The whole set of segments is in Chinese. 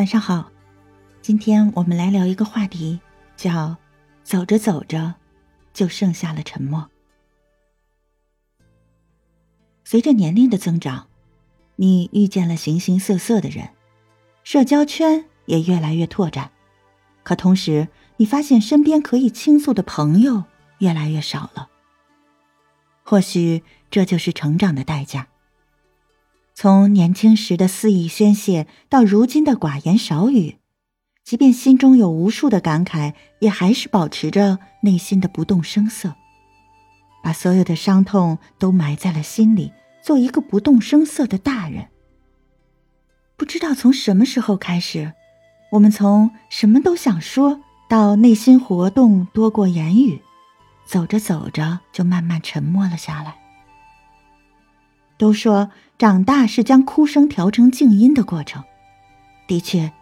晚上好，今天我们来聊一个话题，叫“走着走着，就剩下了沉默”。随着年龄的增长，你遇见了形形色色的人，社交圈也越来越拓展，可同时，你发现身边可以倾诉的朋友越来越少了。或许这就是成长的代价。从年轻时的肆意宣泄，到如今的寡言少语，即便心中有无数的感慨，也还是保持着内心的不动声色，把所有的伤痛都埋在了心里，做一个不动声色的大人。不知道从什么时候开始，我们从什么都想说到内心活动多过言语，走着走着就慢慢沉默了下来。都说长大是将哭声调成静音的过程。的确，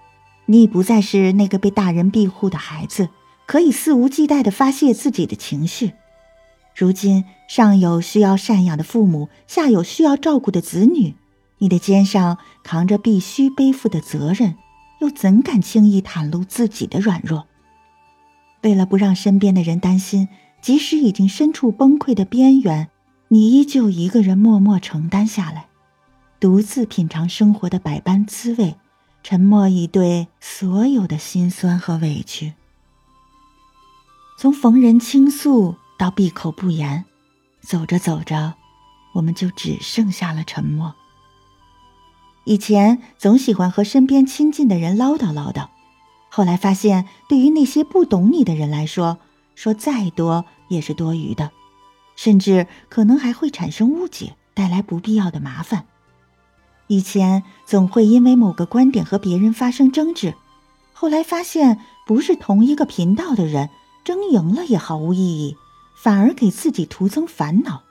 你已不再是那个被大人庇护的孩子，可以肆无忌惮的发泄自己的情绪。如今，上有需要赡养的父母，下有需要照顾的子女，你的肩上扛着必须背负的责任，又怎敢轻易袒露自己的软弱？为了不让身边的人担心，即使已经身处崩溃的边缘。你依旧一个人默默承担下来，独自品尝生活的百般滋味，沉默以对所有的辛酸和委屈。从逢人倾诉到闭口不言，走着走着，我们就只剩下了沉默。以前总喜欢和身边亲近的人唠叨唠叨，后来发现，对于那些不懂你的人来说，说再多也是多余的。甚至可能还会产生误解，带来不必要的麻烦。以前总会因为某个观点和别人发生争执，后来发现不是同一个频道的人，争赢了也毫无意义，反而给自己徒增烦恼。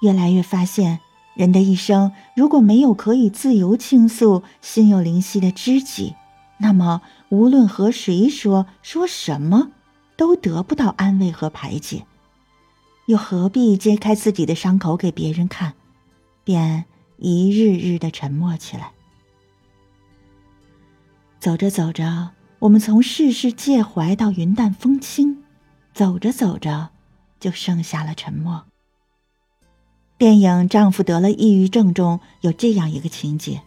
越来越发现，人的一生如果没有可以自由倾诉、心有灵犀的知己，那么无论和谁说说什么，都得不到安慰和排解。又何必揭开自己的伤口给别人看，便一日日的沉默起来。走着走着，我们从世事介怀到云淡风轻，走着走着，就剩下了沉默。电影《丈夫得了抑郁症》中有这样一个情节：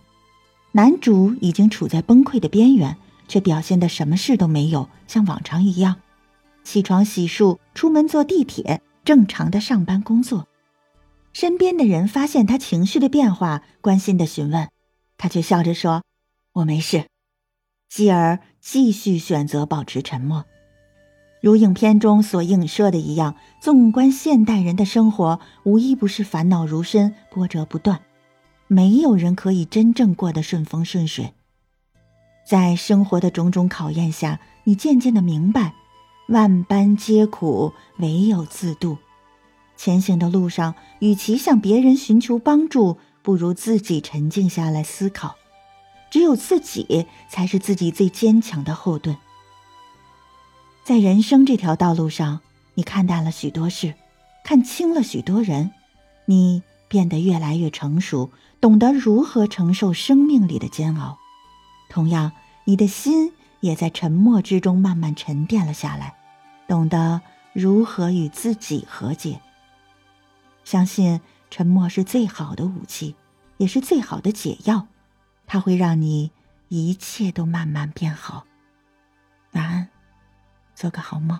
男主已经处在崩溃的边缘，却表现的什么事都没有，像往常一样，起床洗漱，出门坐地铁。正常的上班工作，身边的人发现他情绪的变化，关心的询问，他却笑着说：“我没事。”继而继续选择保持沉默。如影片中所映射的一样，纵观现代人的生活，无一不是烦恼如深，波折不断。没有人可以真正过得顺风顺水。在生活的种种考验下，你渐渐的明白。万般皆苦，唯有自渡。前行的路上，与其向别人寻求帮助，不如自己沉静下来思考。只有自己才是自己最坚强的后盾。在人生这条道路上，你看淡了许多事，看清了许多人，你变得越来越成熟，懂得如何承受生命里的煎熬。同样，你的心。也在沉默之中慢慢沉淀了下来，懂得如何与自己和解。相信沉默是最好的武器，也是最好的解药，它会让你一切都慢慢变好。晚安，做个好梦。